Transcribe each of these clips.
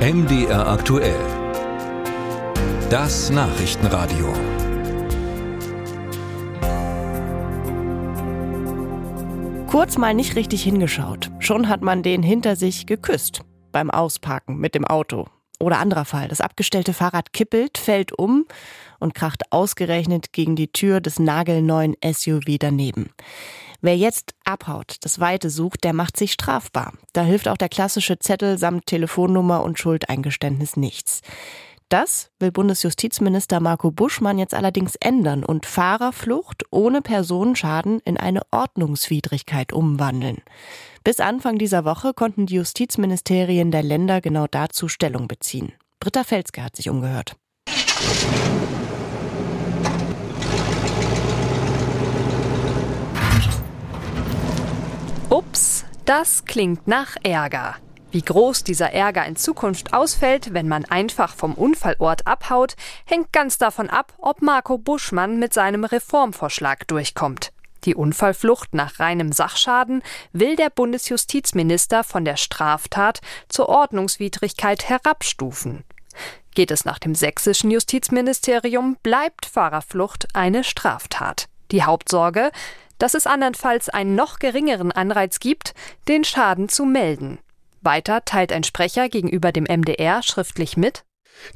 MDR aktuell. Das Nachrichtenradio. Kurz mal nicht richtig hingeschaut. Schon hat man den hinter sich geküsst. Beim Ausparken mit dem Auto. Oder anderer Fall. Das abgestellte Fahrrad kippelt, fällt um und kracht ausgerechnet gegen die Tür des nagelneuen SUV daneben. Wer jetzt abhaut, das Weite sucht, der macht sich strafbar. Da hilft auch der klassische Zettel samt Telefonnummer und Schuldeingeständnis nichts. Das will Bundesjustizminister Marco Buschmann jetzt allerdings ändern und Fahrerflucht ohne Personenschaden in eine Ordnungswidrigkeit umwandeln. Bis Anfang dieser Woche konnten die Justizministerien der Länder genau dazu Stellung beziehen. Britta Felske hat sich umgehört. Das klingt nach Ärger. Wie groß dieser Ärger in Zukunft ausfällt, wenn man einfach vom Unfallort abhaut, hängt ganz davon ab, ob Marco Buschmann mit seinem Reformvorschlag durchkommt. Die Unfallflucht nach reinem Sachschaden will der Bundesjustizminister von der Straftat zur Ordnungswidrigkeit herabstufen. Geht es nach dem sächsischen Justizministerium, bleibt Fahrerflucht eine Straftat. Die Hauptsorge, dass es andernfalls einen noch geringeren Anreiz gibt, den Schaden zu melden. Weiter teilt ein Sprecher gegenüber dem MDR schriftlich mit,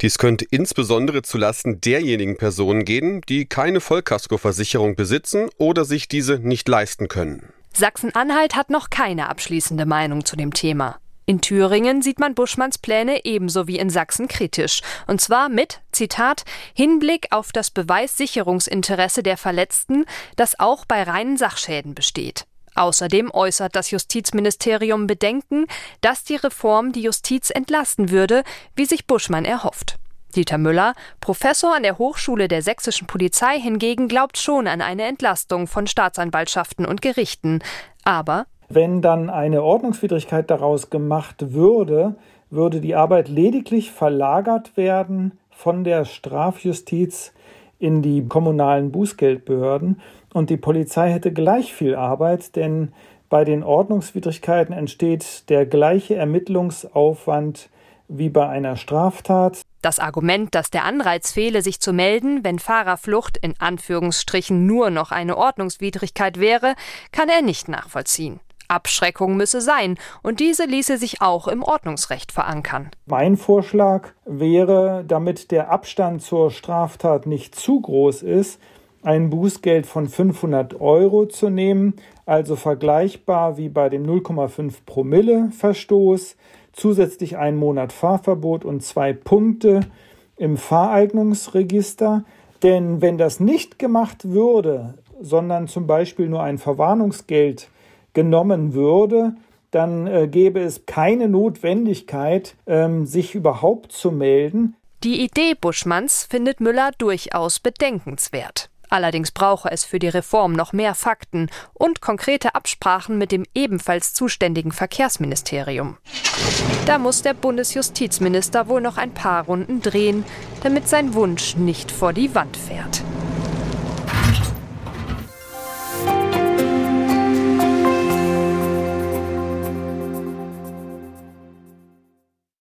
dies könnte insbesondere zulasten derjenigen Personen gehen, die keine Vollkaskoversicherung besitzen oder sich diese nicht leisten können. Sachsen-Anhalt hat noch keine abschließende Meinung zu dem Thema. In Thüringen sieht man Buschmanns Pläne ebenso wie in Sachsen kritisch. Und zwar mit, Zitat, Hinblick auf das Beweissicherungsinteresse der Verletzten, das auch bei reinen Sachschäden besteht. Außerdem äußert das Justizministerium Bedenken, dass die Reform die Justiz entlasten würde, wie sich Buschmann erhofft. Dieter Müller, Professor an der Hochschule der sächsischen Polizei hingegen, glaubt schon an eine Entlastung von Staatsanwaltschaften und Gerichten. Aber wenn dann eine Ordnungswidrigkeit daraus gemacht würde, würde die Arbeit lediglich verlagert werden von der Strafjustiz in die kommunalen Bußgeldbehörden und die Polizei hätte gleich viel Arbeit, denn bei den Ordnungswidrigkeiten entsteht der gleiche Ermittlungsaufwand wie bei einer Straftat. Das Argument, dass der Anreiz fehle, sich zu melden, wenn Fahrerflucht in Anführungsstrichen nur noch eine Ordnungswidrigkeit wäre, kann er nicht nachvollziehen. Abschreckung müsse sein, und diese ließe sich auch im Ordnungsrecht verankern. Mein Vorschlag wäre, damit der Abstand zur Straftat nicht zu groß ist, ein Bußgeld von 500 Euro zu nehmen, also vergleichbar wie bei dem 0,5 Promille Verstoß, zusätzlich einen Monat Fahrverbot und zwei Punkte im Fahreignungsregister. Denn wenn das nicht gemacht würde, sondern zum Beispiel nur ein Verwarnungsgeld genommen würde, dann äh, gäbe es keine Notwendigkeit, ähm, sich überhaupt zu melden. Die Idee Buschmanns findet Müller durchaus bedenkenswert. Allerdings brauche es für die Reform noch mehr Fakten und konkrete Absprachen mit dem ebenfalls zuständigen Verkehrsministerium. Da muss der Bundesjustizminister wohl noch ein paar Runden drehen, damit sein Wunsch nicht vor die Wand fährt.